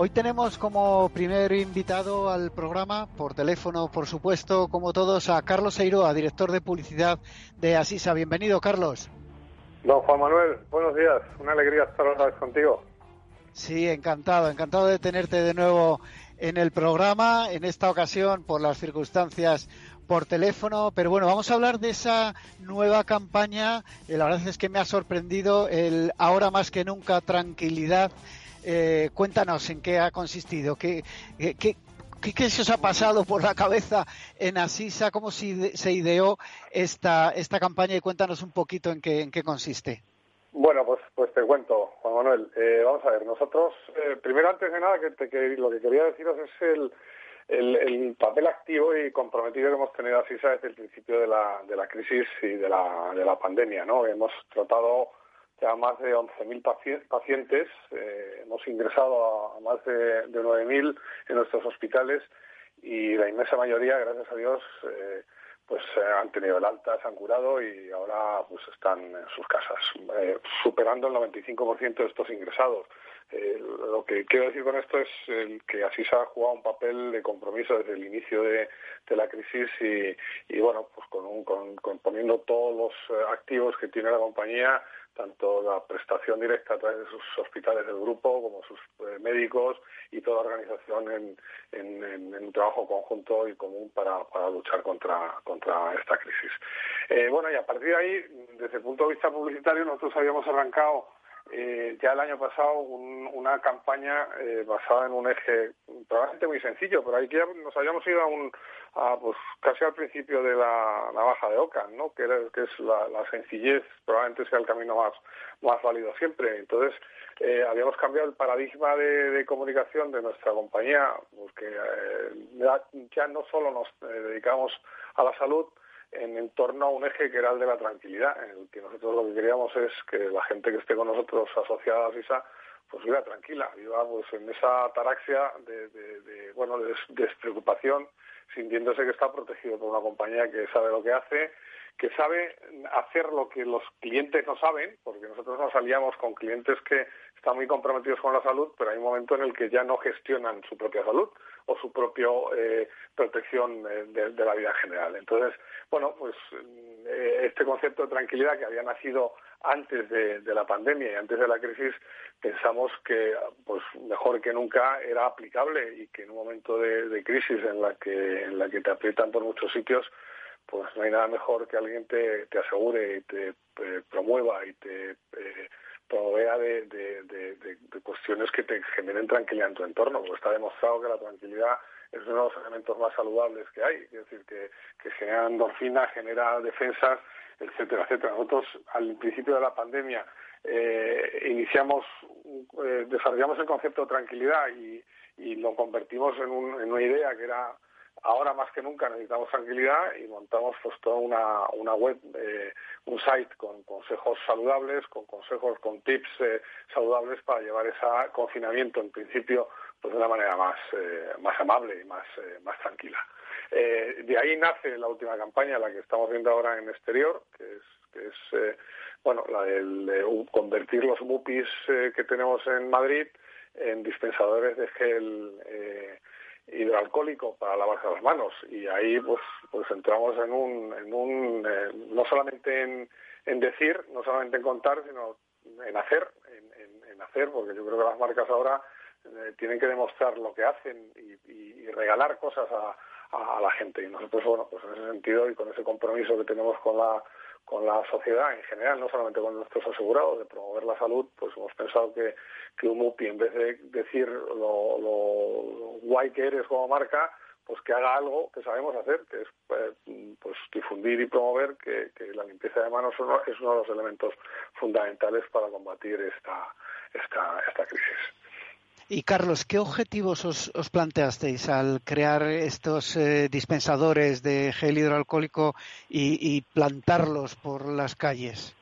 Hoy tenemos como primer invitado al programa, por teléfono, por supuesto, como todos, a Carlos Eiroa, director de publicidad de Asisa. Bienvenido, Carlos. Don Juan Manuel, buenos días. Una alegría estar otra vez contigo. Sí, encantado, encantado de tenerte de nuevo en el programa, en esta ocasión por las circunstancias por teléfono, pero bueno, vamos a hablar de esa nueva campaña. Eh, la verdad es que me ha sorprendido el ahora más que nunca tranquilidad eh, cuéntanos en qué ha consistido, qué, qué, qué, se os ha pasado por la cabeza en Asisa, cómo se ideó esta, esta campaña y cuéntanos un poquito en qué, en qué consiste. Bueno, pues, pues te cuento, Juan Manuel. Eh, vamos a ver, nosotros, eh, primero antes de nada, que, te, lo que quería deciros es el, el, el, papel activo y comprometido que hemos tenido Asisa desde el principio de la, de la crisis y de la, de la pandemia, ¿no? Hemos tratado ya más de 11.000 pacientes. Eh, hemos ingresado a, más de, de 9.000 en nuestros hospitales y la inmensa mayoría, gracias a Dios, eh, pues eh, han tenido el alta, se han curado y ahora pues están en sus casas, superando el 95% de estos ingresados. lo que quiero decir con esto es que así se ha jugado un papel de compromiso desde el inicio de, la crisis y, bueno, pues con, con, poniendo todos los activos que tiene la compañía tanto la prestación directa a través de sus hospitales del grupo como sus eh, médicos y toda organización en, un trabajo conjunto y común para, luchar contra, contra esta crisis. Eh, bueno, y a partir de ahí, desde el punto de vista publicitario, nosotros habíamos arrancado eh, ya el año pasado una campaña eh, basada en un eje probablemente muy sencillo, pero ahí ya nos habíamos ido a un pues casi al principio de la navaja de Oca, ¿no? que, que es la, sencillez, probablemente sea el camino más, más válido siempre. Entonces, eh, habíamos cambiado el paradigma de, comunicación de nuestra compañía, porque ya no solo nos dedicamos a la salud, en, torno a un eje que era el de la tranquilidad, en el que nosotros lo que queríamos es que la gente que esté con nosotros asociada a SISA pues viva tranquila, viva pues en esa ataraxia de, de, bueno de despreocupación, sintiéndose que está protegido por una compañía que sabe lo que hace, que sabe hacer lo que los clientes no saben, porque nosotros nos aliamos con clientes que están muy comprometidos con la salud, pero hay un momento en el que ya no gestionan su propia salud o su propia eh, protección eh, de, la vida en general. Entonces, bueno, pues eh, este concepto de tranquilidad que había nacido antes de, la pandemia y antes de la crisis, pensamos que pues mejor que nunca era aplicable y que en un momento de, crisis en la que en la que te aprietan por muchos sitios, pues no hay nada mejor que alguien te, te asegure y te promueva y te provea de, de, de, cuestiones que te generen tranquilidad en tu entorno, porque está demostrado que la tranquilidad es uno de los elementos más saludables que hay, es decir, que, que genera endorfina, genera defensas, etcétera, etcétera. Nosotros al principio de la pandemia eh, iniciamos, eh, desarrollamos el concepto de tranquilidad y, y lo convertimos en, un, en una idea que era ahora más que nunca necesitamos tranquilidad y montamos pues toda una, una web, eh, un site con consejos saludables, con consejos, con tips eh, saludables para llevar ese confinamiento en principio pues de una manera más, eh, más amable y más, más tranquila. de ahí nace la última campaña, la que estamos viendo ahora en exterior, que es, que es bueno, la de convertir los MUPIs que tenemos en Madrid en dispensadores de gel hidroalcohólico para lavarse las manos. Y ahí pues pues entramos en un en un eh, no solamente en, en, decir no solamente en contar sino en hacer en, hacer porque yo creo que las marcas ahora eh, tienen que demostrar lo que hacen y, y, regalar cosas a, a, la gente. Y nosotros bueno pues en ese sentido y con ese compromiso que tenemos con la con la sociedad en general, no solamente con nuestros asegurados, de promover la salud, pues hemos pensado que, que un MUPI, en vez de decir lo, lo guay que eres como marca, pues que haga algo que sabemos hacer, que es eh, pues difundir y promover que, la limpieza de manos es uno de los elementos fundamentales para combatir esta, esta, esta crisis. Y Carlos, ¿qué objetivos os, planteasteis al crear estos eh, dispensadores de gel hidroalcohólico y, plantarlos por las calles?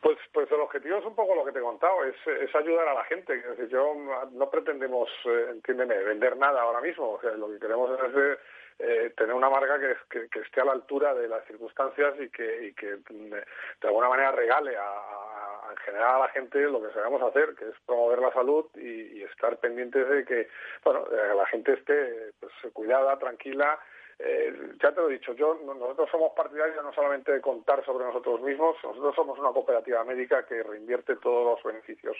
Pues, pues el objetivo es un poco lo que te he contado, es, ayudar a la gente. Es decir, yo no pretendemos, eh, entiéndeme, vender nada ahora mismo. O sea, lo que queremos es eh, tener una marca que, esté a la altura de las circunstancias y que, y que mm, de alguna manera regale a, en general a la gente lo que sabemos hacer, que es promover la salud y, estar pendientes de que bueno, la gente esté pues, cuidada, tranquila. Eh, ya te lo he dicho, yo nosotros somos partidarios no solamente de contar sobre nosotros mismos, nosotros somos una cooperativa médica que reinvierte todos los beneficios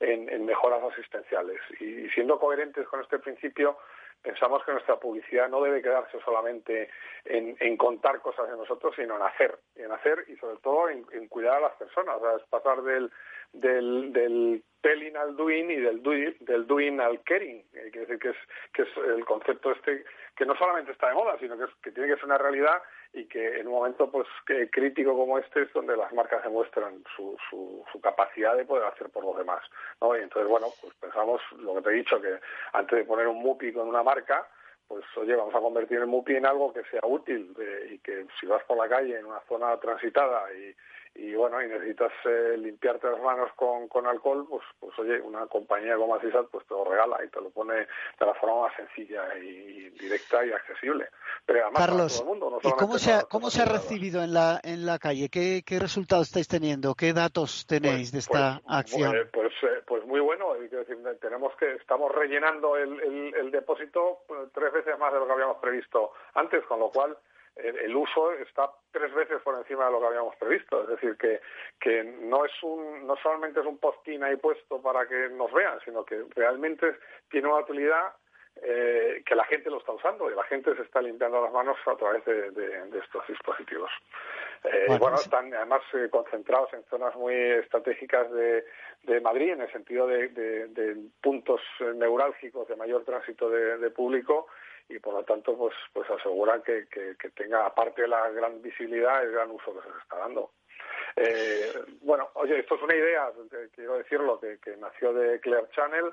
en, en mejoras asistenciales y siendo coherentes con este principio, pensamos que nuestra publicidad no debe quedarse solamente en, contar cosas de nosotros, sino en hacer, en hacer y sobre todo en, cuidar a las personas. O sea, es pasar del, del, del telling al doing y del doing, del doing al caring. Eh, quiere decir que es, que es el concepto este que no solamente está de moda, sino que, que tiene que ser una realidad y que en un momento pues crítico como este es donde las marcas demuestran su, su, su, capacidad de poder hacer por los demás. ¿no? Y entonces, bueno, pues pensamos lo que te he dicho, que antes de poner un MUPI con una marca, pues oye, vamos a convertir el MUPI en algo que sea útil eh, y que si vas por la calle en una zona transitada y, y bueno, y necesitas eh, limpiarte las manos con, con alcohol, pues, pues oye, una compañía como Asisat pues te lo regala y te lo pone de la forma más sencilla y directa y accesible. Pero además Carlos, todo el mundo, ¿y cómo se ha, cómo se ha recibido en la, en la calle? ¿Qué, ¿Qué resultados estáis teniendo? ¿Qué datos tenéis pues, de esta pues, acción? Pues, eh, pues, muy bueno, decir, tenemos que, estamos rellenando el, el, el depósito pues, tres veces más de lo que habíamos previsto antes, con lo cual el, uso está tres veces por encima de lo que habíamos previsto. Es decir, que, que no, es un, no solamente es un postín ahí puesto para que nos vean, sino que realmente tiene una utilidad eh, que la gente lo está usando y la gente se está limpiando las manos a través de, estos dispositivos. Eh, bueno, están además eh, concentrados en zonas muy estratégicas de, de Madrid, en el sentido de, de puntos neurálgicos de mayor tránsito de, público y por lo tanto pues pues aseguran que, que, tenga aparte de la gran visibilidad el gran uso que se está dando. Eh, bueno oye esto es una idea quiero decirlo que, que nació de Clear Channel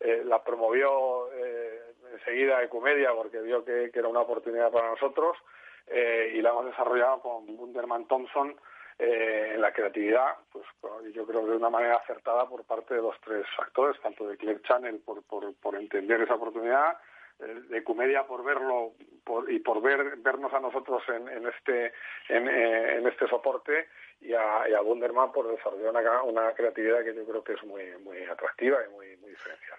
eh, la promovió eh, enseguida Ecumedia porque vio que, era una oportunidad para nosotros y la hemos desarrollado con Bunderman Thompson en la creatividad, pues yo creo que de una manera acertada por parte de los tres actores, tanto de Clear Channel por, por, por entender esa oportunidad, de comedia por verlo y por ver vernos a nosotros en, en este en, eh, este soporte y a, y por desarrollar una, una creatividad que yo creo que es muy muy atractiva y muy muy diferencial.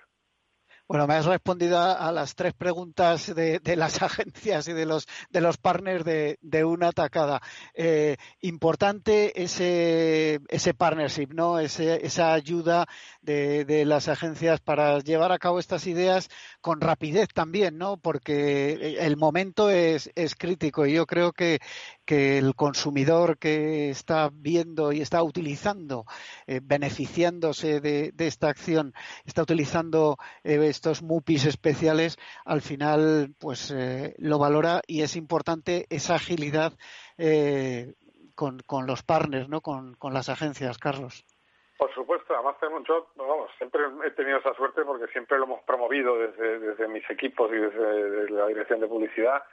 Bueno, me has respondido a, las tres preguntas de, las agencias y de los, de los partners de, de una atacada. Eh, importante ese, ese partnership, ¿no? Ese, esa ayuda de, de, las agencias para llevar a cabo estas ideas con rapidez también, ¿no? Porque el momento es, es crítico y yo creo que, que el consumidor que está viendo y está utilizando, eh, beneficiándose de, de, esta acción, está utilizando eh, estos MUPIs especiales, al final pues eh, lo valora y es importante esa agilidad eh, con, con, los partners, ¿no? Con, con, las agencias, Carlos. Por supuesto, además yo, vamos, siempre he tenido esa suerte porque siempre lo hemos promovido desde, mis equipos y desde, la dirección de publicidad.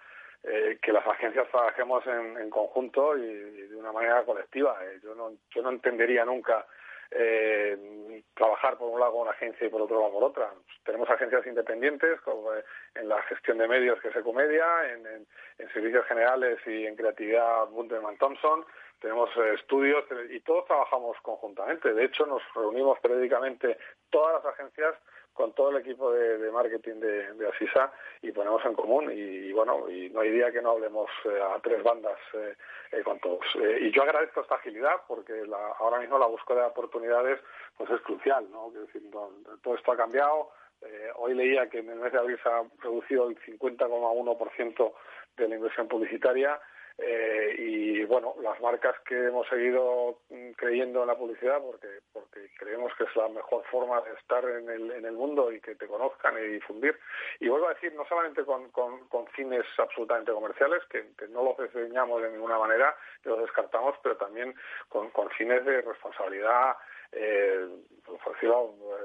Eh, que las agencias trabajemos en, conjunto y, de una manera colectiva. yo, no, yo no entendería nunca eh, trabajar por un lado con una agencia y por otro lado por otra. Tenemos agencias independientes como eh, en la gestión de medios que es Ecomedia, en, en, servicios generales y en creatividad Bunderman Thompson, tenemos eh, estudios y todos trabajamos conjuntamente. De hecho, nos reunimos periódicamente todas las agencias con todo el equipo de, marketing de, Asisa y ponemos en común. Y, bueno y no hay día que no hablemos eh, a tres bandas eh, eh, con todos. Y yo agradezco esta agilidad porque ahora mismo la búsqueda de oportunidades pues es crucial no decir, todo esto ha cambiado. Hoy leía que en el mes de abril se ha reducido el 50,1% de la inversión publicitaria eh, y bueno, las marcas que hemos seguido mm, creyendo en la publicidad porque, porque creemos que es la mejor forma de estar en el, en el mundo y que te conozcan y difundir. Y vuelvo a decir, no solamente con, con, con fines absolutamente comerciales, que, no los diseñamos de ninguna manera, que los descartamos, pero también con, con fines de responsabilidad eh, pues,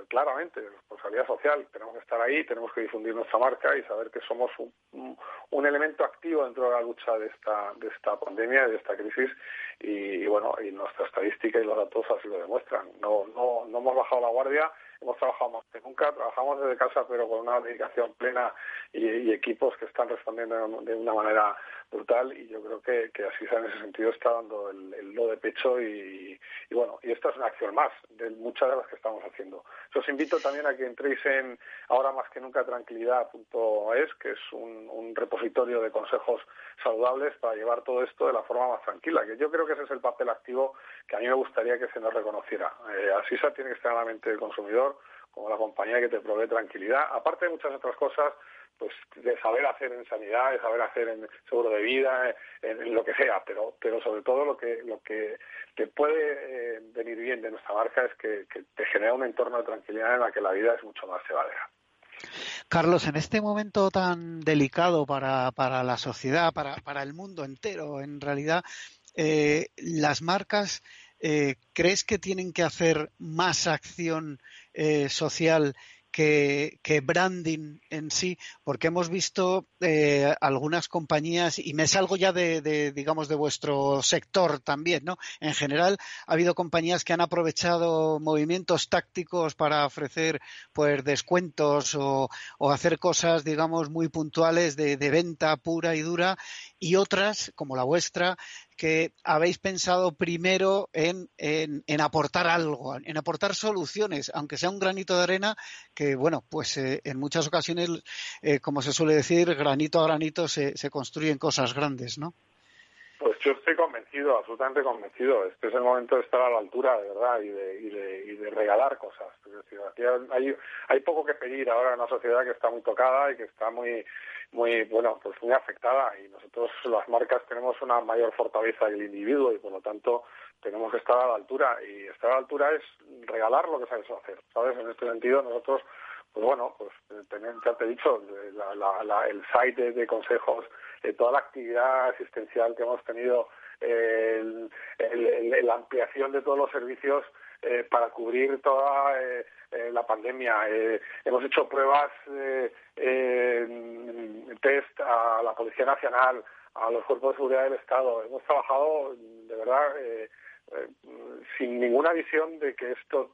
claramente, responsabilidad social. Tenemos que estar ahí, tenemos que difundir nuestra marca y saber que somos un, elemento activo dentro de la lucha de esta, de esta pandemia, de esta crisis. Y, bueno, y nuestra estadística y los datos así lo demuestran. No, no, no hemos bajado la guardia hemos trabajado más que nunca, trabajamos desde casa pero con una dedicación plena y, equipos que están respondiendo de una manera brutal y yo creo que, que así en ese sentido está dando el, el lo de pecho y, bueno, y esta es una acción más de muchas de las que estamos haciendo. Os invito también a que entréis en ahora más que nunca tranquilidad.es, que es un, un repositorio de consejos saludables para llevar todo esto de la forma más tranquila, que yo creo que ese es el papel activo que a mí me gustaría que se nos reconociera. Eh, Asisa tiene que estar en la mente del consumidor como la compañía que te provee tranquilidad, aparte de muchas otras cosas pues de saber hacer en sanidad, de saber hacer en seguro de vida, en, lo que sea, pero pero sobre todo lo que lo que te puede eh, venir bien de nuestra marca es que, te genera un entorno de tranquilidad en la que la vida es mucho más llevadera. Carlos, en este momento tan delicado para, para la sociedad, para, para el mundo entero, en realidad, eh, las marcas, eh, ¿crees que tienen que hacer más acción eh, social que, branding en sí, porque hemos visto eh, algunas compañías, y me salgo ya de, digamos, de vuestro sector también, ¿no? En general, ha habido compañías que han aprovechado movimientos tácticos para ofrecer, pues, descuentos o, hacer cosas, digamos, muy puntuales de, de venta pura y dura, y otras, como la vuestra, que habéis pensado primero en, en, aportar algo, en aportar soluciones, aunque sea un granito de arena, que bueno, pues eh, en muchas ocasiones, eh, como se suele decir, granito a granito se, se construyen cosas grandes, ¿no? Pues yo estoy convencido, absolutamente convencido. Este es el momento de estar a la altura, de verdad, y de, y de, y de regalar cosas. Aquí hay, hay poco que pedir ahora en una sociedad que está muy tocada y que está muy muy bueno pues muy afectada y nosotros las marcas tenemos una mayor fortaleza que el individuo y por lo tanto tenemos que estar a la altura y estar a la altura es regalar lo que sabes hacer sabes en este sentido nosotros pues bueno pues ya te he dicho el site de, consejos toda la actividad asistencial que hemos tenido la ampliación de todos los servicios eh, para cubrir toda eh, eh, la pandemia. hemos hecho pruebas, test a la Policía Nacional, a los cuerpos de seguridad del Estado. Hemos trabajado, de verdad, sin ninguna visión de que esto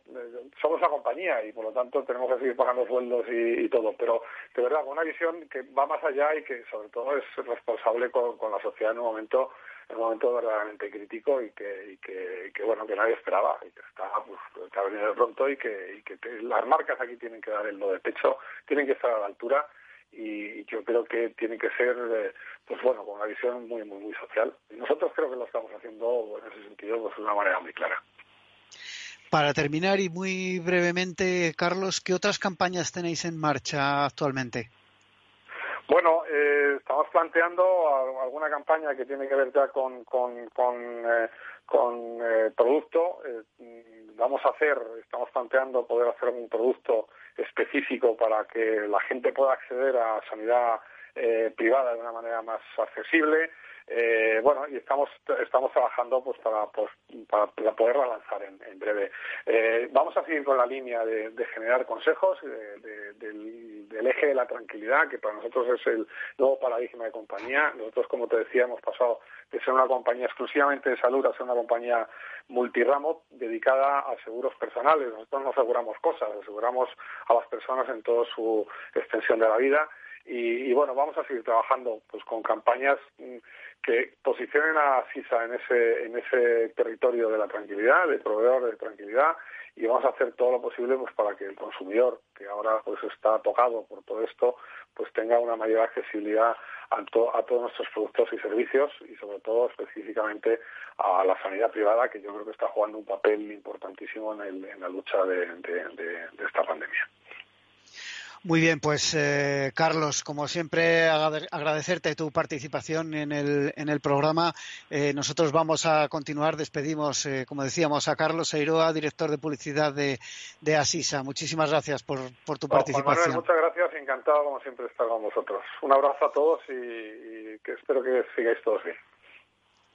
somos la compañía y por lo tanto tenemos que seguir pagando sueldos y, todo, pero de verdad con una visión que va más allá y que sobre todo es responsable con, la sociedad en un momento un momento verdaderamente crítico y que, y que, bueno que nadie esperaba. Y que está pues, que ha venido de pronto y que, y que las marcas aquí tienen que dar el lo de pecho tienen que estar a la altura y yo creo que tiene que ser eh, pues bueno con una visión muy muy muy social. Y nosotros creo que lo estamos haciendo en ese sentido pues de una manera muy clara. Para terminar y muy brevemente Carlos qué otras campañas tenéis en marcha actualmente bueno, eh, estamos planteando alguna campaña que tiene que ver ya con, con, con, eh, eh, producto. vamos a hacer, estamos planteando poder hacer un producto específico para que la gente pueda acceder a sanidad privada de una manera más accesible. Eh, bueno, y estamos estamos trabajando pues para, pues, para, poderla lanzar en, breve. Eh, vamos a seguir con la línea de, generar consejos del, eje de la tranquilidad, que para nosotros es el nuevo paradigma de compañía. Nosotros, como te decía, hemos pasado de ser una compañía exclusivamente de salud a ser una compañía multiramo dedicada a seguros personales. Nosotros no aseguramos cosas, aseguramos a las personas en toda su extensión de la vida. Y, y, bueno, vamos a seguir trabajando pues con campañas mm, que posicionen a CISA en ese, en ese territorio de la tranquilidad, de proveedor de tranquilidad, y vamos a hacer todo lo posible pues para que el consumidor, que ahora pues está tocado por todo esto, pues tenga una mayor accesibilidad a, a todos nuestros productos y servicios y sobre todo específicamente a la sanidad privada, que yo creo que está jugando un papel importantísimo en, el, en la lucha de esta pandemia. Muy bien, pues eh, Carlos, como siempre, agradecerte tu participación en el, en el programa. Eh, nosotros vamos a continuar. Despedimos, eh, como decíamos, a Carlos Eiroa, director de publicidad de, de Asisa. Muchísimas gracias por, por tu participación. muchas gracias. Encantado, como siempre, estar con vosotros. Un abrazo a todos y, y que espero que sigáis todos bien.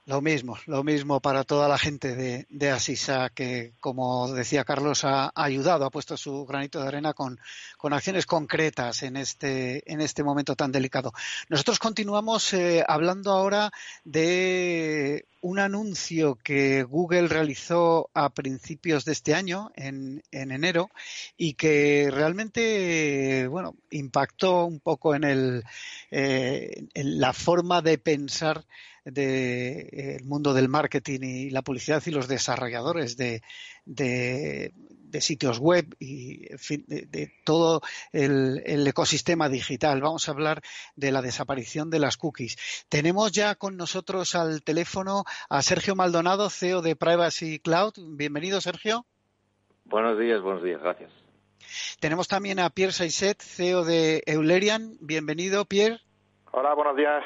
Lo mismo, lo mismo para toda la gente de, de Asisa que, como decía Carlos, ha, ayudado, ha puesto su granito de arena con, con, acciones concretas en este, en este momento tan delicado. Nosotros continuamos eh, hablando ahora de un anuncio que Google realizó a principios de este año, en, en enero, y que realmente, bueno, impactó un poco en, el, eh, en la forma de pensar del eh, mundo del marketing y la publicidad y los desarrolladores de, de, sitios web y de, todo el, ecosistema digital. Vamos a hablar de la desaparición de las cookies. Tenemos ya con nosotros al teléfono a Sergio Maldonado, CEO de Privacy Cloud. Bienvenido, Sergio. Buenos días, buenos días, gracias. Tenemos también a Pierre Saisset, CEO de Eulerian. Bienvenido, Pierre. Hola, buenos días.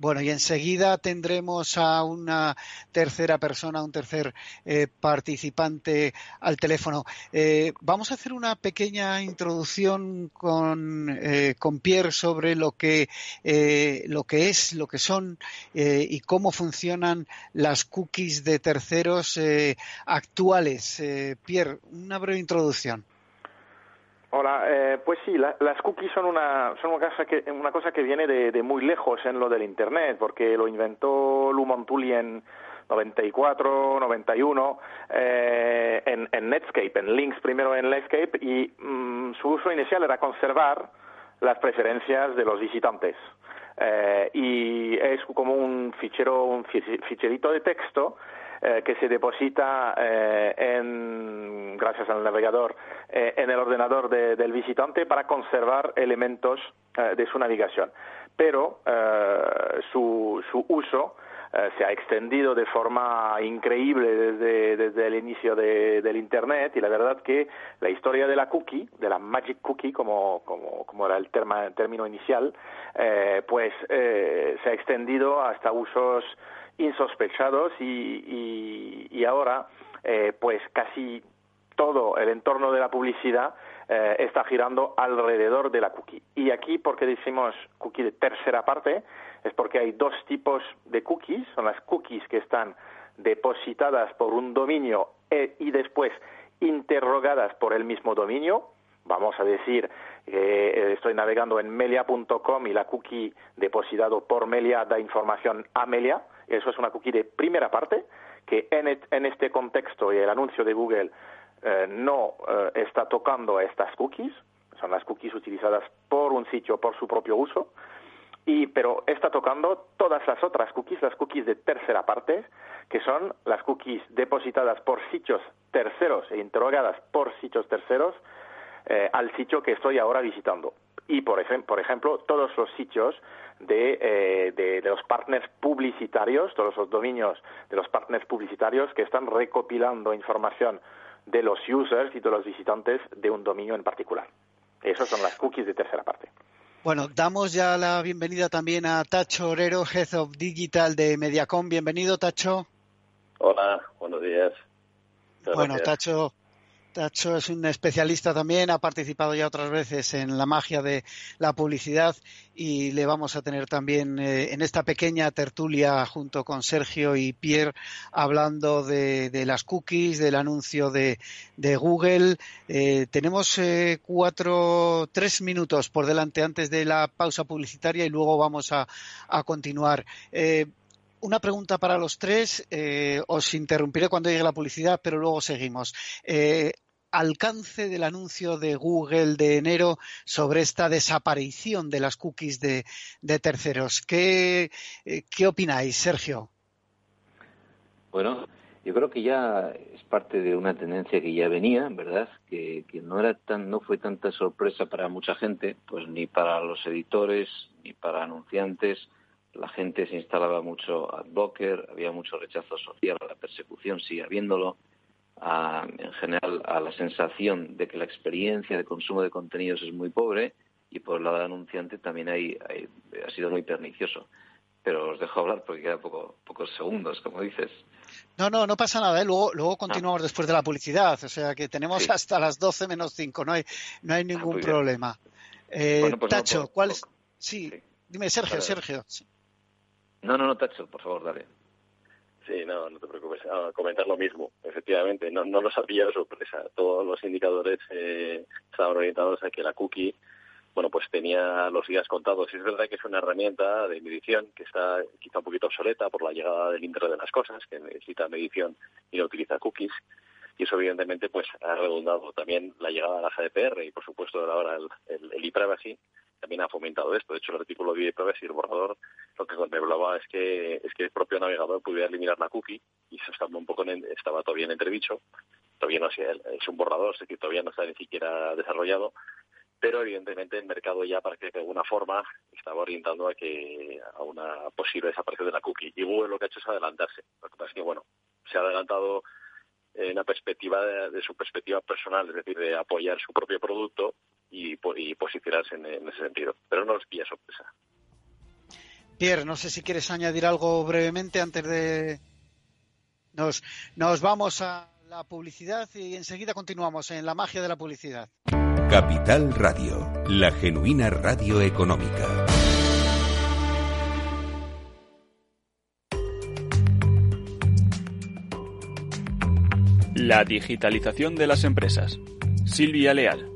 Bueno, y enseguida tendremos a una tercera persona, un tercer eh, participante al teléfono. Eh, vamos a hacer una pequeña introducción con, eh, con Pierre sobre lo que, lo que es, lo que son y cómo funcionan las cookies de terceros actuales. Pierre, una breve introducción. Hola, eh, pues sí, las cookies son una son una cosa que una cosa que viene de, muy lejos en lo del internet, porque lo inventó Lou Montulli en 94, 91 eh, en, en, Netscape, en Links primero en Netscape y mm, su uso inicial era conservar las preferencias de los visitantes. Eh, y es como un fichero, un ficherito de texto eh, que se deposita eh, en, gracias al navegador eh, en el ordenador del visitante para conservar elementos de su navegación. Pero su, su uso se ha extendido de forma increíble desde, desde el inicio de, del Internet y la verdad que la historia de la cookie, de la magic cookie, como, como, como era el, terma, término inicial, pues se ha extendido hasta usos insospechados y, y, ahora eh, pues casi todo el entorno de la publicidad eh, está girando alrededor de la cookie. Y aquí, porque decimos cookie de tercera parte, es porque hay dos tipos de cookies, son las cookies que están depositadas por un dominio e, y después interrogadas por el mismo dominio. Vamos a decir eh, estoy navegando en melia.com y la cookie depositado por Melia da información a Melia eso es una cookie de primera parte que en, este contexto y el anuncio de Google eh, no eh, está tocando estas cookies, son las cookies utilizadas por un sitio por su propio uso, y, pero está tocando todas las otras cookies, las cookies de tercera parte, que son las cookies depositadas por sitios terceros e interrogadas por sitios terceros eh, al sitio que estoy ahora visitando. Y, por, por ejemplo, todos los sitios eh, de, de, los partners publicitarios, todos los dominios de los partners publicitarios que están recopilando información de los users y de los visitantes de un dominio en particular. Esas son las cookies de tercera parte. Bueno, damos ya la bienvenida también a Tacho Orero, Head of Digital de Mediacom. Bienvenido, Tacho. Hola, buenos días. bueno, Tacho, Tacho es un especialista también, ha participado ya otras veces en la magia de la publicidad y le vamos a tener también eh, en esta pequeña tertulia junto con Sergio y Pierre hablando de, las cookies, del anuncio de, Google. Eh, tenemos eh, cuatro, tres minutos por delante antes de la pausa publicitaria y luego vamos a, a continuar una pregunta para los tres. Eh, os interrumpiré cuando llegue la publicidad, pero luego seguimos. Eh, alcance del anuncio de Google de enero sobre esta desaparición de las cookies de, terceros. ¿Qué, eh, ¿Qué, opináis, Sergio? Bueno, yo creo que ya es parte de una tendencia que ya venía, ¿verdad? Que, que no era tan, no fue tanta sorpresa para mucha gente, pues ni para los editores, ni para anunciantes, la gente se instalaba mucho a blocker, había mucho rechazo social a la persecución, sigue habiéndolo, en general a la sensación de que la experiencia de consumo de contenidos es muy pobre y por el lado del anunciante también hay, ha sido muy pernicioso. Pero os dejo hablar porque queda poco, pocos segundos, como dices. No, no, no pasa nada. ¿eh? Luego, luego continuamos después de la publicidad. O sea que tenemos hasta las 12 menos 5. No hay, no hay ningún problema. Eh, pues Tacho, ¿cuál es? Sí, dime, Sergio, Sergio. No, no, no, Tacho, por favor, dale. Sí, no, no te preocupes. A comentar lo mismo. Efectivamente, no, no nos ha pillado sorpresa. Todos los indicadores eh, estaban orientados a que la cookie, bueno, pues tenía los días contados. Y es verdad que es una herramienta de medición que está quizá un poquito obsoleta por la llegada del Internet de las cosas, que necesita medición y no utiliza cookies. Y eso, evidentemente, pues ha redundado también la llegada de la GDPR y, por supuesto, ahora el, el, el e-privacy también ha fomentado esto. De hecho, el artículo de e-privacy, el borrador, lo que contemplaba es que es que el propio navegador pudiera eliminar la cookie y eso estaba un poco en, estaba todavía en entredicho. Todavía no es un borrador, es que todavía no está ni siquiera desarrollado, pero evidentemente el mercado ya para que de alguna forma estaba orientando a que a una posible desaparición de la cookie. Y Google lo que ha hecho es adelantarse. Lo que pasa es que bueno, se ha adelantado en la perspectiva de, de, su perspectiva personal, es decir, de apoyar su propio producto y, y posicionarse en, en, ese sentido. Pero no nos pilla sorpresa. Pierre, no sé si quieres añadir algo brevemente antes de... Nos, nos vamos a la publicidad y enseguida continuamos en la magia de la publicidad. Capital Radio, la genuina radio económica. La digitalización de las empresas. Silvia Leal.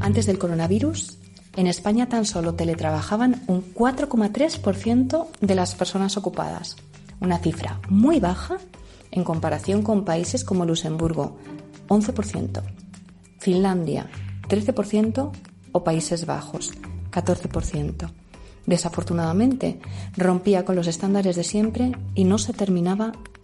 Antes del coronavirus, en España tan solo teletrabajaban un 4,3% de las personas ocupadas, una cifra muy baja en comparación con países como Luxemburgo, 11%, Finlandia, 13% o Países Bajos, 14%. Desafortunadamente, rompía con los estándares de siempre y no se terminaba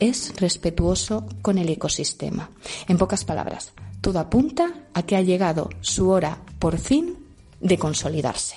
es respetuoso con el ecosistema. En pocas palabras, todo apunta a que ha llegado su hora, por fin, de consolidarse.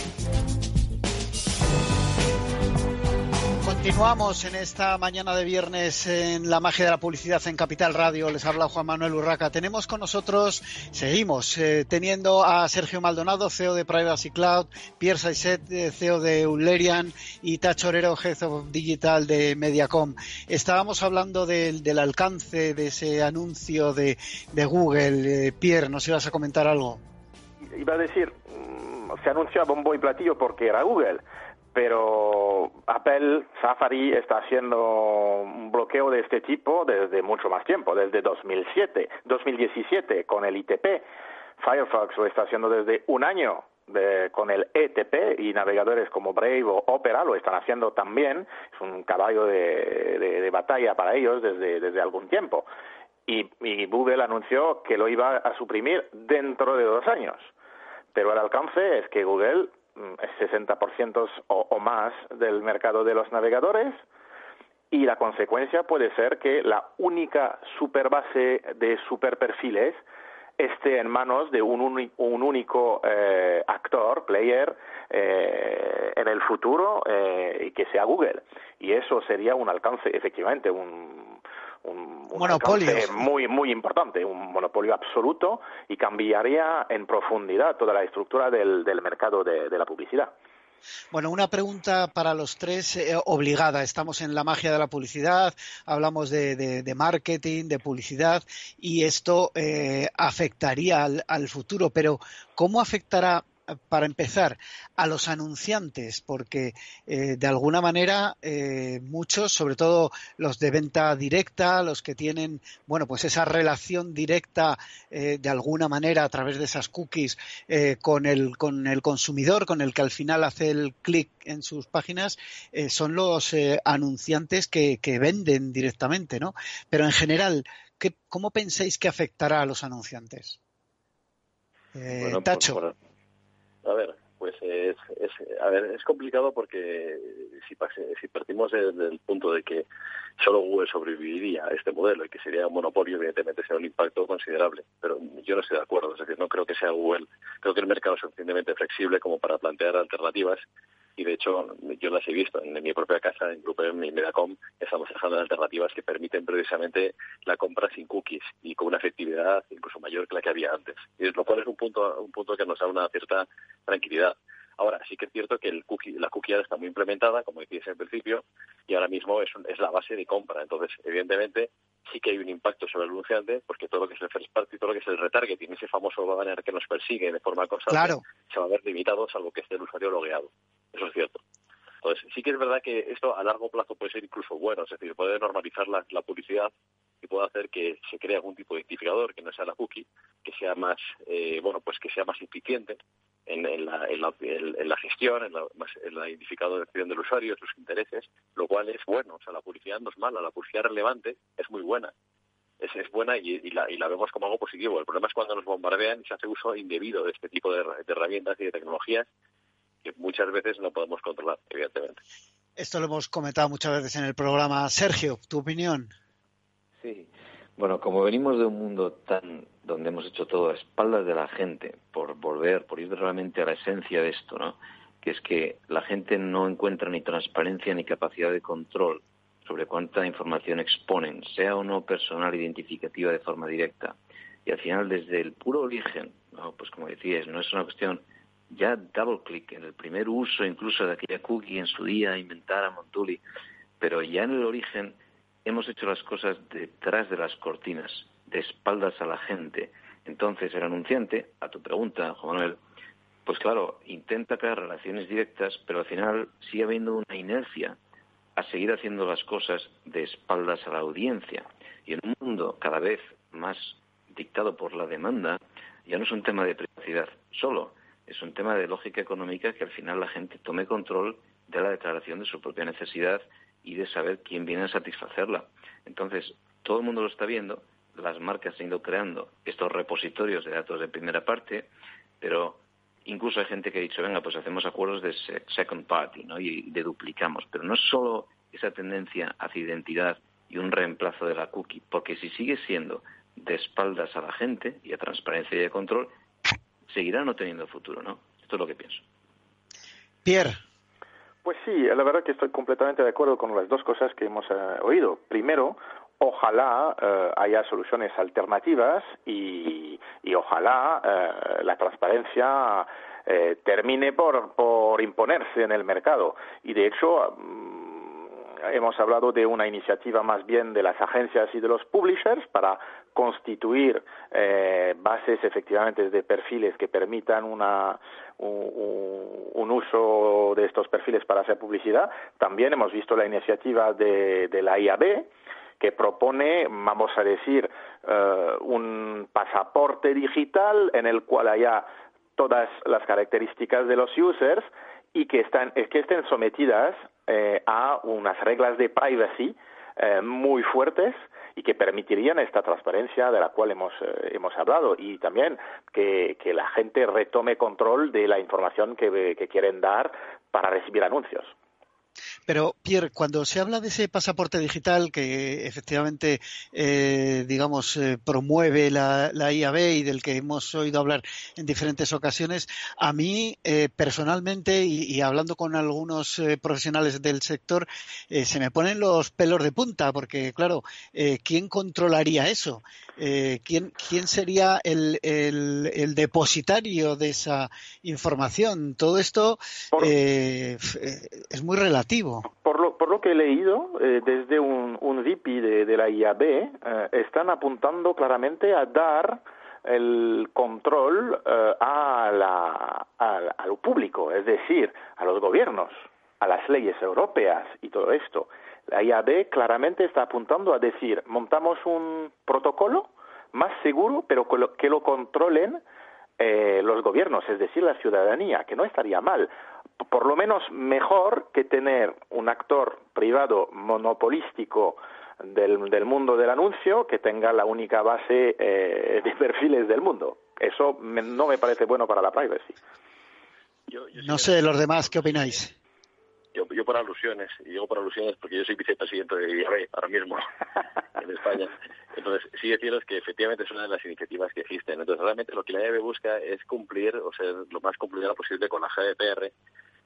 Continuamos en esta mañana de viernes en la magia de la publicidad en Capital Radio. Les habla Juan Manuel Urraca. Tenemos con nosotros, seguimos eh, teniendo a Sergio Maldonado, CEO de Privacy Cloud, Pierre Saizet, eh, CEO de Ullerian y Tacho Orero, Head of Digital de Mediacom. Estábamos hablando del, alcance de ese anuncio de, Google. Eh, Pierre, ¿nos ibas a comentar algo? Iba a decir, mm, se anunció a bombo y platillo porque era Google pero Apple Safari está haciendo un bloqueo de este tipo desde mucho más tiempo, desde 2007, 2017 con el ITP. Firefox lo está haciendo desde un año con el ETP y navegadores como Brave o Opera lo están haciendo también. Es un caballo de, batalla para ellos desde, desde algún tiempo. Y Google anunció que lo iba a suprimir dentro de dos años. Pero el alcance es que Google 60% o, o más del mercado de los navegadores y la consecuencia puede ser que la única superbase de superperfiles esté en manos de un, un único eh, actor, player, eh, en el futuro eh, que sea Google. Y eso sería un alcance, efectivamente, un, un, monopolio muy muy importante, un monopolio absoluto y cambiaría en profundidad toda la estructura del, mercado de, la publicidad. Bueno, una pregunta para los tres eh, obligada. Estamos en la magia de la publicidad, hablamos de, marketing, de publicidad y esto eh, afectaría al, futuro, pero ¿cómo afectará para empezar, a los anunciantes, porque eh, de alguna manera eh, muchos, sobre todo los de venta directa, los que tienen, bueno, pues esa relación directa eh, de alguna manera a través de esas cookies con, el, con el consumidor, con el que al final hace el clic en sus páginas, son los anunciantes que, que venden directamente, ¿no? Pero en general, ¿qué, ¿cómo pensáis que afectará a los anunciantes? Tacho. A ver, pues es, es, a ver, es complicado porque si, si partimos del punto de que solo Google sobreviviría a este modelo y que sería un monopolio, evidentemente sería un impacto considerable. Pero yo no estoy de acuerdo, es decir, no creo que sea Google. Creo que el mercado es suficientemente flexible como para plantear alternativas y de hecho yo las he visto en, mi propia casa, en Grupo en Medacom, estamos en alternativas que permiten precisamente la compra sin cookies y con una efectividad incluso mayor que la que había antes, y lo cual es un punto, un punto que nos da una cierta tranquilidad. Ahora, sí que es cierto que el cookie, la cookie está muy implementada, como decías en principio, y ahora mismo es, es la base de compra. Entonces, evidentemente, sí que hay un impacto sobre el anunciante, porque todo lo que es el first party, todo lo que es el retargeting, ese famoso banner que nos persigue de forma constante, se va a ver limitado, salvo que esté el usuario logueado. Eso es cierto. Entonces, sí que es verdad que esto a largo plazo puede ser incluso bueno, es decir, puede normalizar la, publicidad y puede hacer que se cree algún tipo de identificador que no sea la cookie, que sea más, eh, bueno, pues que sea más eficiente en, la, en, la, en la, gestión, en la, en la identificación del usuario, sus intereses, lo cual es bueno. O sea, la publicidad no es mala, la publicidad relevante es muy buena. Es, es buena y, la, y la vemos como algo positivo. El problema es cuando nos bombardean y se hace uso indebido de este tipo de herramientas y de tecnologías que muchas veces no podemos controlar, evidentemente. Esto lo hemos comentado muchas veces en el programa. Sergio, ¿tu opinión? Sí. Bueno, como venimos de un mundo tan donde hemos hecho todo a espaldas de la gente, por volver, por ir realmente a la esencia de esto, ¿no? Que es que la gente no encuentra ni transparencia ni capacidad de control sobre cuánta información exponen, sea o no personal identificativa de forma directa. Y al final, desde el puro origen, ¿no? pues como decías, no es una cuestión ya double click en el primer uso incluso de aquella cookie en su día inventar a Montuli, pero ya en el origen hemos hecho las cosas detrás de las cortinas, de espaldas a la gente. Entonces el anunciante, a tu pregunta, Juan Manuel, pues claro, intenta crear relaciones directas, pero al final sigue habiendo una inercia a seguir haciendo las cosas de espaldas a la audiencia. Y en un mundo cada vez más dictado por la demanda, ya no es un tema de privacidad solo, es un tema de lógica económica que al final la gente tome control de la declaración de su propia necesidad y de saber quién viene a satisfacerla. Entonces, todo el mundo lo está viendo, las marcas han ido creando estos repositorios de datos de primera parte, pero incluso hay gente que ha dicho, venga, pues hacemos acuerdos de second party, ¿no? Y de duplicamos. Pero no es solo esa tendencia hacia identidad y un reemplazo de la cookie, porque si sigue siendo de espaldas a la gente y a transparencia y a control, seguirá no teniendo futuro, ¿no? Esto es lo que pienso. Pierre. Pues sí, la verdad que estoy completamente de acuerdo con las dos cosas que hemos eh, oído. Primero, ojalá eh, haya soluciones alternativas y, ojalá eh, la transparencia termine por, por imponerse en el mercado. Y de hecho, mm, hemos hablado de una iniciativa más bien de las agencias y de los publishers para constituir bases efectivamente de perfiles que permitan una, un, uso de estos perfiles para hacer publicidad. También hemos visto la iniciativa de, la IAB, que propone, vamos a decir, eh, un pasaporte digital en el cual haya todas las características de los users y que, están, que estén sometidas eh, a unas reglas de privacy eh, muy fuertes y que permitirían esta transparencia de la cual hemos, eh, hemos hablado y también que, que, la gente retome control de la información que, que quieren dar para recibir anuncios. Pero, Pierre, cuando se habla de ese pasaporte digital que efectivamente, eh, digamos, eh, promueve la, IAB y del que hemos oído hablar en diferentes ocasiones, a mí eh, personalmente y, hablando con algunos profesionales del sector, se me ponen los pelos de punta porque, claro, ¿quién controlaría eso? ¿quién, ¿Quién sería el, el, depositario de esa información? Todo esto es muy relativo. Por lo, por lo que he leído, eh, desde un, un de, la IAB, eh, están apuntando claramente a dar el control eh, a, la, a, lo público, es decir, a los gobiernos, a las leyes europeas y todo esto. La IAB claramente está apuntando a decir, montamos un protocolo más seguro, pero que lo controlen los gobiernos, es decir, la ciudadanía, que no estaría mal por lo menos mejor que tener un actor privado monopolístico del, del mundo del anuncio que tenga la única base eh, de perfiles del mundo. Eso no me parece bueno para la privacy. no sé, los demás, ¿qué opináis? Yo, yo por alusiones, y digo por alusiones porque yo soy vicepresidente de IAB ahora mismo en España. Entonces, sí deciros que efectivamente es una de las iniciativas que existen. Entonces, realmente lo que la IAB busca es cumplir o ser lo más cumplidora posible con la GDPR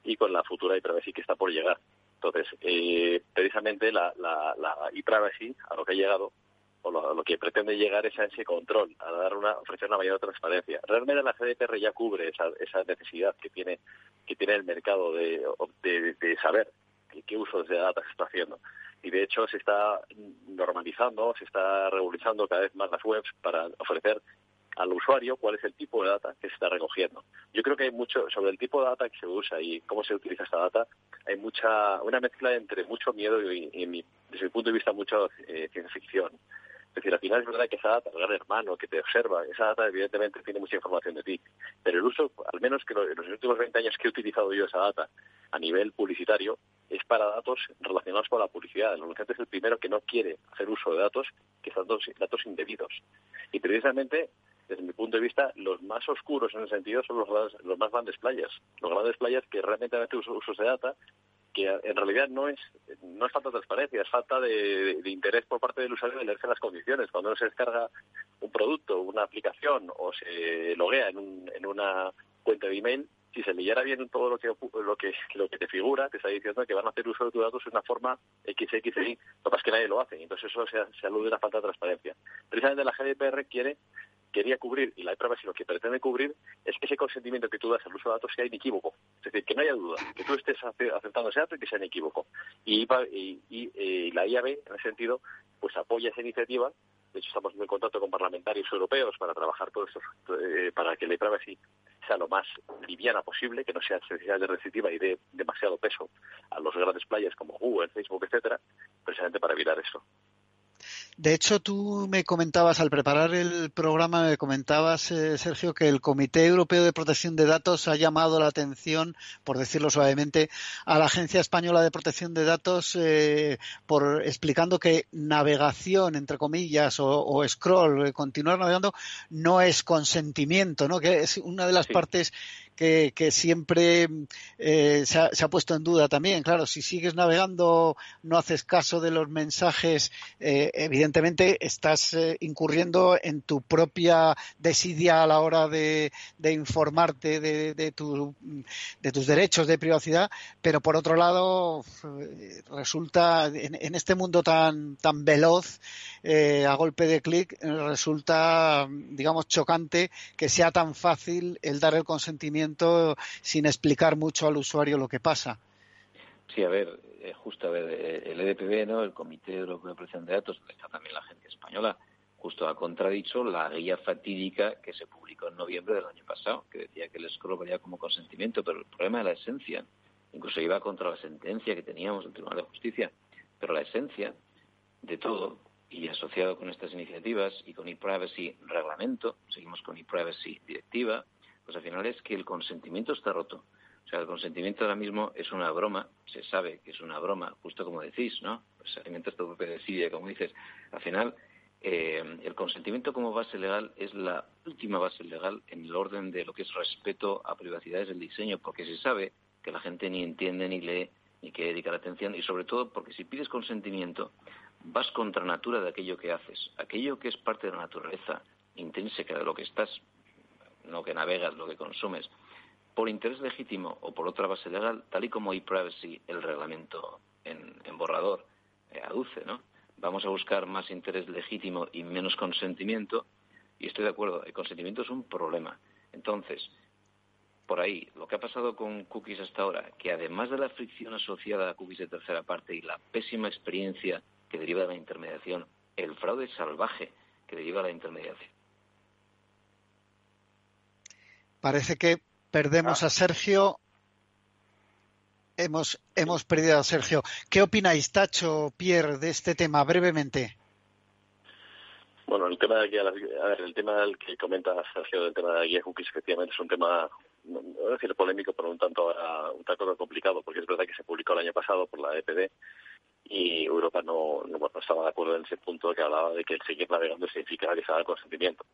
y con la futura e-privacy que está por llegar. Entonces, eh, precisamente la, la, la e-privacy a lo que ha llegado o lo, que pretende llegar es a ese control, a dar una, ofrecer una mayor transparencia. Realmente la GDPR ya cubre esa, esa necesidad que tiene que tiene el mercado de, de, de saber qué usos de datos está haciendo. Y de hecho se está normalizando, se está regularizando cada vez más las webs para ofrecer al usuario cuál es el tipo de data que se está recogiendo. Yo creo que hay mucho sobre el tipo de data que se usa y cómo se utiliza esta data. Hay mucha una mezcla entre mucho miedo y, desde mi punto de vista mucha eh, ciencia ficción. Es decir, al final es verdad que esa data, el gran hermano que te observa, esa data evidentemente tiene mucha información de ti. Pero el uso, al menos que en los últimos 20 años que he utilizado yo esa data a nivel publicitario, es para datos relacionados con la publicidad. El anunciante es el primero que no quiere hacer uso de datos que son datos, datos indebidos. Y precisamente desde mi punto de vista, los más oscuros en ese sentido son los, los más grandes playas. Los grandes playas que realmente hacen usos de data que en realidad no es no es falta de transparencia, es falta de, interés por parte del usuario de leerse las condiciones. Cuando uno se descarga un producto, una aplicación o se loguea en, un, en una cuenta de email, si se leyera bien todo lo que lo que lo que te figura, te está diciendo que van a hacer uso de tus datos de una forma XXI, lo que pasa es que nadie lo hace, entonces eso se, se alude a la falta de transparencia. Precisamente la GDPR quiere quería cubrir y la prueba si lo que pretende cubrir es que ese consentimiento que tú das al uso de datos sea inequívoco. Es decir, que no haya duda, que tú estés aceptando ese dato y que sea inequívoco. Y, y, eh, la IAB, en ese sentido, pues apoya esa iniciativa. De hecho, estamos en contacto con parlamentarios europeos para trabajar todo esto, eh, para que la privacy sea lo más liviana posible, que no sea de restrictiva y dé demasiado peso a los grandes playas como Google, Facebook, etcétera, precisamente para evitar eso. De hecho, tú me comentabas al preparar el programa, me comentabas, eh, Sergio, que el Comité Europeo de Protección de Datos ha llamado la atención, por decirlo suavemente, a la Agencia Española de Protección de Datos eh, por explicando que navegación, entre comillas, o, scroll, eh, continuar navegando, no es consentimiento, ¿no? Que es una de las partes que, siempre eh, se, ha, puesto en duda también. Claro, si sigues navegando, no haces caso de los mensajes, eh, evidentemente estás eh, incurriendo en tu propia desidia a la hora de, informarte de, de, tus derechos de privacidad, pero por otro lado resulta en, este mundo tan, tan veloz, a golpe de clic, resulta, digamos, chocante que sea tan fácil el dar el consentimiento sin explicar mucho al usuario lo que pasa. Sí, a ver, eh, justo a ver, eh, el EDPB, ¿no? el Comité Europeo de Protección de Datos, donde está también la agencia española, justo ha contradicho la guía fatídica que se publicó en noviembre del año pasado, que decía que el scroll valía como consentimiento, pero el problema de la esencia, incluso iba contra la sentencia que teníamos del Tribunal de Justicia, pero la esencia de todo, y asociado con estas iniciativas y con e-privacy reglamento, seguimos con e-privacy directiva, pues al final es que el consentimiento está roto. O sea, el consentimiento ahora mismo es una broma, se sabe que es una broma, justo como decís, ¿no? Pues se alimenta propia desidia, como dices. Al final, eh, el consentimiento como base legal es la última base legal en el orden de lo que es respeto a privacidades del diseño, porque se sabe que la gente ni entiende, ni lee, ni quiere dedicar atención, y sobre todo porque si pides consentimiento, vas contra natura de aquello que haces. Aquello que es parte de la naturaleza intrínseca de lo que estás, lo que navegas, lo que consumes, por interés legítimo o por otra base legal, tal y como e-privacy, el reglamento en, borrador, eh, aduce, ¿no? Vamos a buscar más interés legítimo y menos consentimiento, y estoy de acuerdo, el consentimiento es un problema. Entonces, por ahí, lo que ha pasado con cookies hasta ahora, que además de la fricción asociada a cookies de tercera parte y la pésima experiencia que deriva de la intermediación, el fraude salvaje que deriva de la intermediación. Parece que Perdemos ah. a Sergio. Hemos, hemos perdido a Sergio. ¿Qué opináis, Tacho, Pierre, de este tema, brevemente? Bueno, el tema de aquí, a ver, el tema del que comenta Sergio del tema de la guía cookies efectivamente es un tema, no voy a decir polémico, pero un tanto, un tanto complicado, porque es verdad que se publicó el año pasado por la EPD y Europa no, no, estaba de acuerdo en ese punto que hablaba de que el seguir navegando significa realizar el consentimiento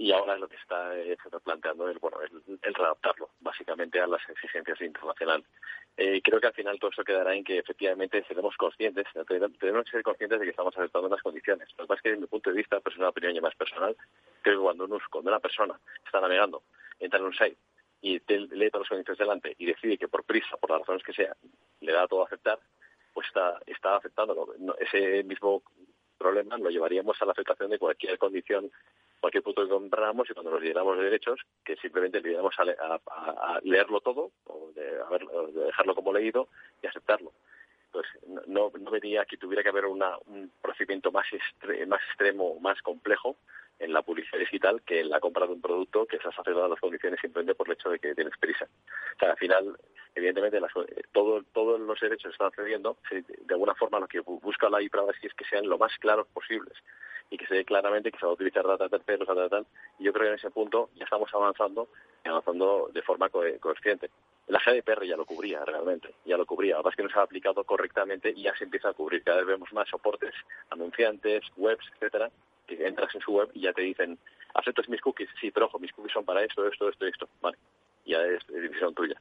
y ahora lo que está, eh, planteando es bueno el, readaptarlo básicamente a las exigencias internacionales. Eh, creo que al final todo eso quedará en que efectivamente seremos conscientes, tenemos que ser conscientes de que estamos aceptando las condiciones. Lo que pasa es que desde mi punto de vista, pues una opinión ya más personal, creo que cuando, cuando una persona está navegando, entra en un site y lee todas las condiciones delante y decide que por prisa, por las razones que sea, le da todo a aceptar, pues está, está aceptándolo. ese mismo problema lo llevaríamos a la aceptación de cualquier condición cualquier punto que compráramos y cuando nos llenamos de derechos, que simplemente le a, a, leerlo todo, o de, dejarlo como leído y aceptarlo. Entonces, no, no venía que tuviera que haber una, un procedimiento más, más extremo, más complejo en la publicidad digital que en la compra de un producto que se ha a las condiciones simplemente por el hecho de que tienes prisa. O sea, al final, evidentemente, las, todo, todos los derechos están cediendo. De alguna forma, lo que busca la IPRAVASI es que sean lo más claros posibles y que se ve claramente que se va a utilizar data terceros, data tal. Y yo creo que en ese punto ya estamos avanzando avanzando de forma co consciente. La GDPR ya lo cubría realmente, ya lo cubría. Lo que es que no se ha aplicado correctamente y ya se empieza a cubrir. Cada vez vemos más soportes, anunciantes, webs, etcétera, que entras en su web y ya te dicen, aceptas mis cookies, sí, pero ojo, mis cookies son para esto, esto, esto, esto. Vale, ya es decisión tuya.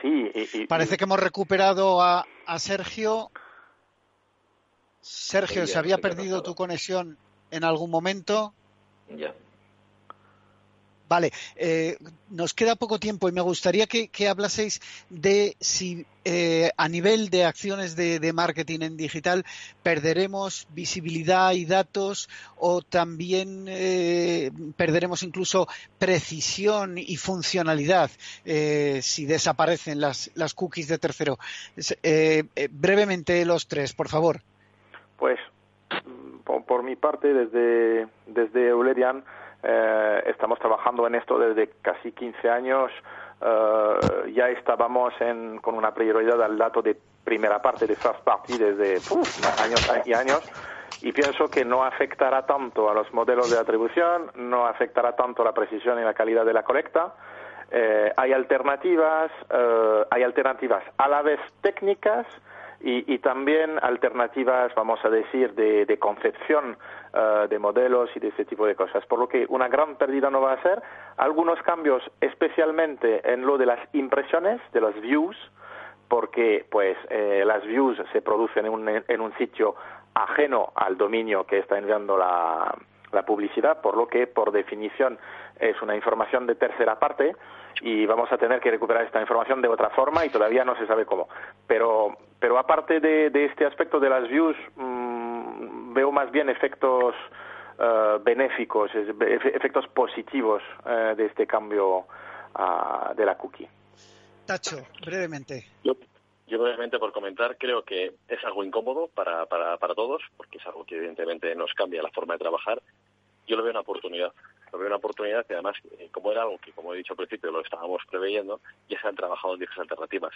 Sí, y, parece que hemos recuperado a, a Sergio. Sergio, ¿se había perdido tu conexión en algún momento? Ya. Vale, eh, nos queda poco tiempo y me gustaría que, hablaseis de si eh, a nivel de acciones de, marketing en digital perderemos visibilidad y datos o también eh, perderemos incluso precisión y funcionalidad si desaparecen las, las cookies de tercero. brevemente los tres, por favor. Pues por, mi parte, desde, desde Eulerian, eh, estamos trabajando en esto desde casi 15 años. Eh, ya estábamos en, con una prioridad al dato de primera parte de first party desde años y años y pienso que no afectará tanto a los modelos de atribución, no afectará tanto la precisión y la calidad de la colecta. Eh, hay alternativas, hay alternativas a la vez técnicas y, también alternativas, vamos a decir, de, concepción eh, de modelos y de ese tipo de cosas. Por lo que una gran pérdida no va a ser. Algunos cambios, especialmente en lo de las impresiones, de las views, porque pues eh, las views se producen en un, en un sitio ajeno al dominio que está enviando la, la publicidad, por lo que por definición es una información de tercera parte y vamos a tener que recuperar esta información de otra forma y todavía no se sabe cómo. Pero, pero aparte de, de este aspecto de las views, veo más bien efectos uh, benéficos, efectos positivos uh, de este cambio uh, de la cookie. Tacho, brevemente. Yo, yo, brevemente por comentar, creo que es algo incómodo para, para, para todos, porque es algo que evidentemente nos cambia la forma de trabajar. Yo lo veo una oportunidad lo veo una oportunidad que además, eh, como era algo que, como he dicho al principio, lo estábamos preveyendo, ya se han trabajado en diversas alternativas.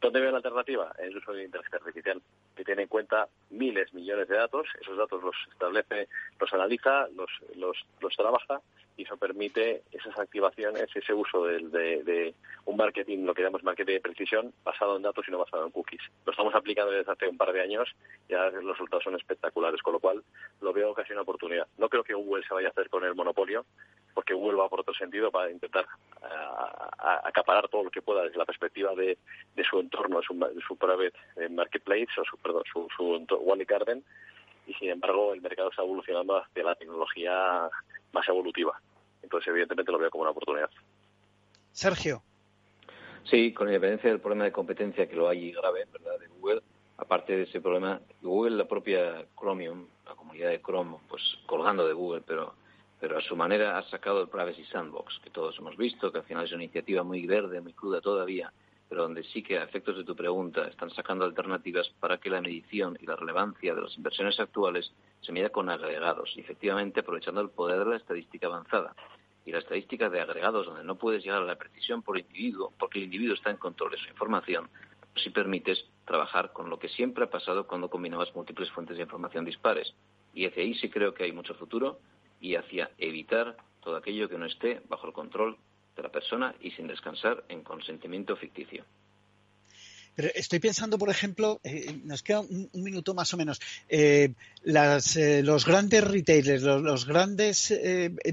¿Dónde veo la alternativa? En el uso de inteligencia artificial, que tiene en cuenta miles, millones de datos, esos datos los establece, los analiza, los, los, los trabaja y eso permite esas activaciones, ese uso de, de, de, un marketing, lo que llamamos marketing de precisión, basado en datos y no basado en cookies. Lo estamos aplicando desde hace un par de años y ya los resultados son espectaculares, con lo cual lo veo casi una oportunidad. No creo que Google se vaya a hacer con el monopolio, porque Google va por otro sentido para intentar uh, acaparar todo lo que pueda desde la perspectiva de, de su entorno, de su, su private eh, marketplace, o su, perdón, su, su Wally Garden, y sin embargo el mercado está evolucionando hacia la tecnología más evolutiva. Entonces, evidentemente, lo veo como una oportunidad. Sergio. Sí, con independencia del problema de competencia que lo hay grave, ¿verdad?, de Google, aparte de ese problema, Google, la propia Chromium, la comunidad de Chrome, pues colgando de Google, pero, pero a su manera ha sacado el Privacy Sandbox, que todos hemos visto, que al final es una iniciativa muy verde, muy cruda todavía, pero donde sí que a efectos de tu pregunta están sacando alternativas para que la medición y la relevancia de las inversiones actuales se mida con agregados efectivamente aprovechando el poder de la estadística avanzada. Y la estadística de agregados, donde no puedes llegar a la precisión por individuo, porque el individuo está en control de su información, si permites trabajar con lo que siempre ha pasado cuando combinabas múltiples fuentes de información dispares. Y hacia ahí sí creo que hay mucho futuro y hacia evitar todo aquello que no esté bajo el control de la persona y sin descansar en consentimiento ficticio. Estoy pensando, por ejemplo, eh, nos queda un, minuto más o menos, eh, eh, los grandes retailers, los, grandes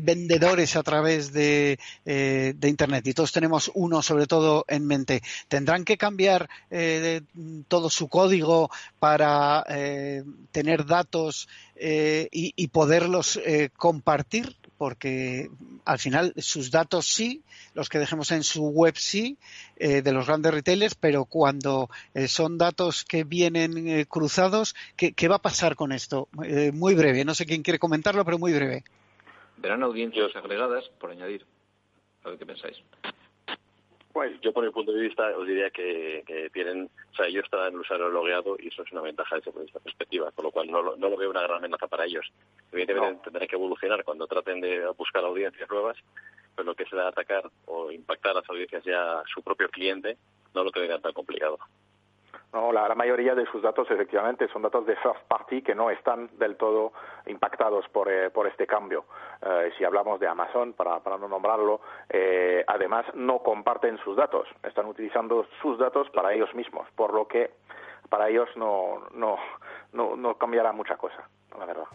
vendedores a través de, Internet, y todos tenemos uno sobre todo en mente, ¿tendrán que cambiar todo su código para tener datos y, poderlos compartir? Porque al final sus datos sí, los que dejemos en su web sí, eh, de los grandes retailers, pero cuando eh, son datos que vienen eh, cruzados, ¿qué, ¿qué, va a pasar con esto? Muy breve, no sé quién quiere comentarlo, pero muy breve. Verán audiencias agregadas, por añadir. A ver qué pensáis. Pues yo por mi punto de vista os diría que, que tienen, o sea, ellos están en el usuario logueado y eso es una ventaja desde esta perspectiva, con lo cual no, no lo veo una gran amenaza para ellos. Evidentemente no. tendrán que evolucionar cuando traten de buscar audiencias nuevas, pero lo que será atacar o impactar a las audiencias ya su propio cliente no lo tendrían tan complicado. No, la, la, mayoría de sus datos efectivamente son datos de first party que no están del todo impactados por, eh, por este cambio. Eh, si hablamos de Amazon, para, para no nombrarlo, eh, además no comparten sus datos, están utilizando sus datos para ellos mismos, por lo que para ellos no, no, no, no cambiará mucha cosa, la verdad.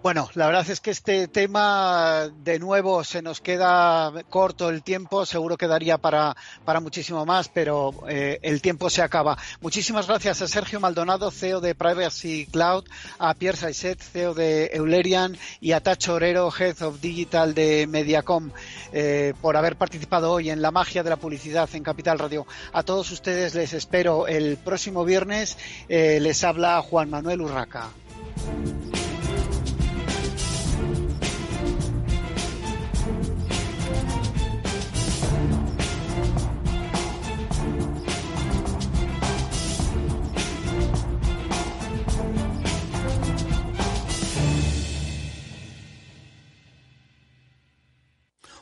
Bueno, la verdad es que este tema, de nuevo, se nos queda corto el tiempo, seguro quedaría para, para muchísimo más, pero eh, el tiempo se acaba. Muchísimas gracias a Sergio Maldonado, CEO de Privacy Cloud, a Pierre Saisset, CEO de Eulerian, y a Tacho Orero, Head of Digital de Mediacom, eh, por haber participado hoy en la magia de la publicidad en Capital Radio. A todos ustedes les espero el próximo viernes. Eh, les habla Juan Manuel Urraca.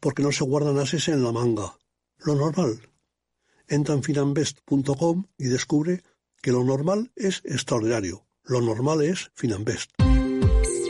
porque no se guardan ases en la manga. Lo normal. Entra en finanbest.com y descubre que lo normal es extraordinario. Lo normal es Finambest.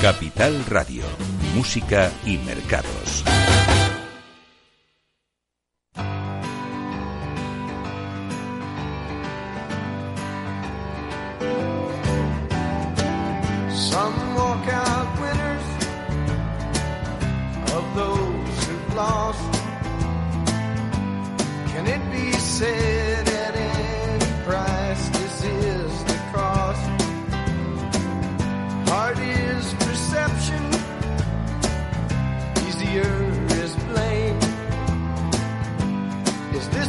Capital Radio, Música y Mercados. Can it be said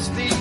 Is the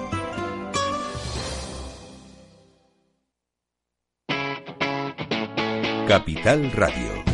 Capital Radio.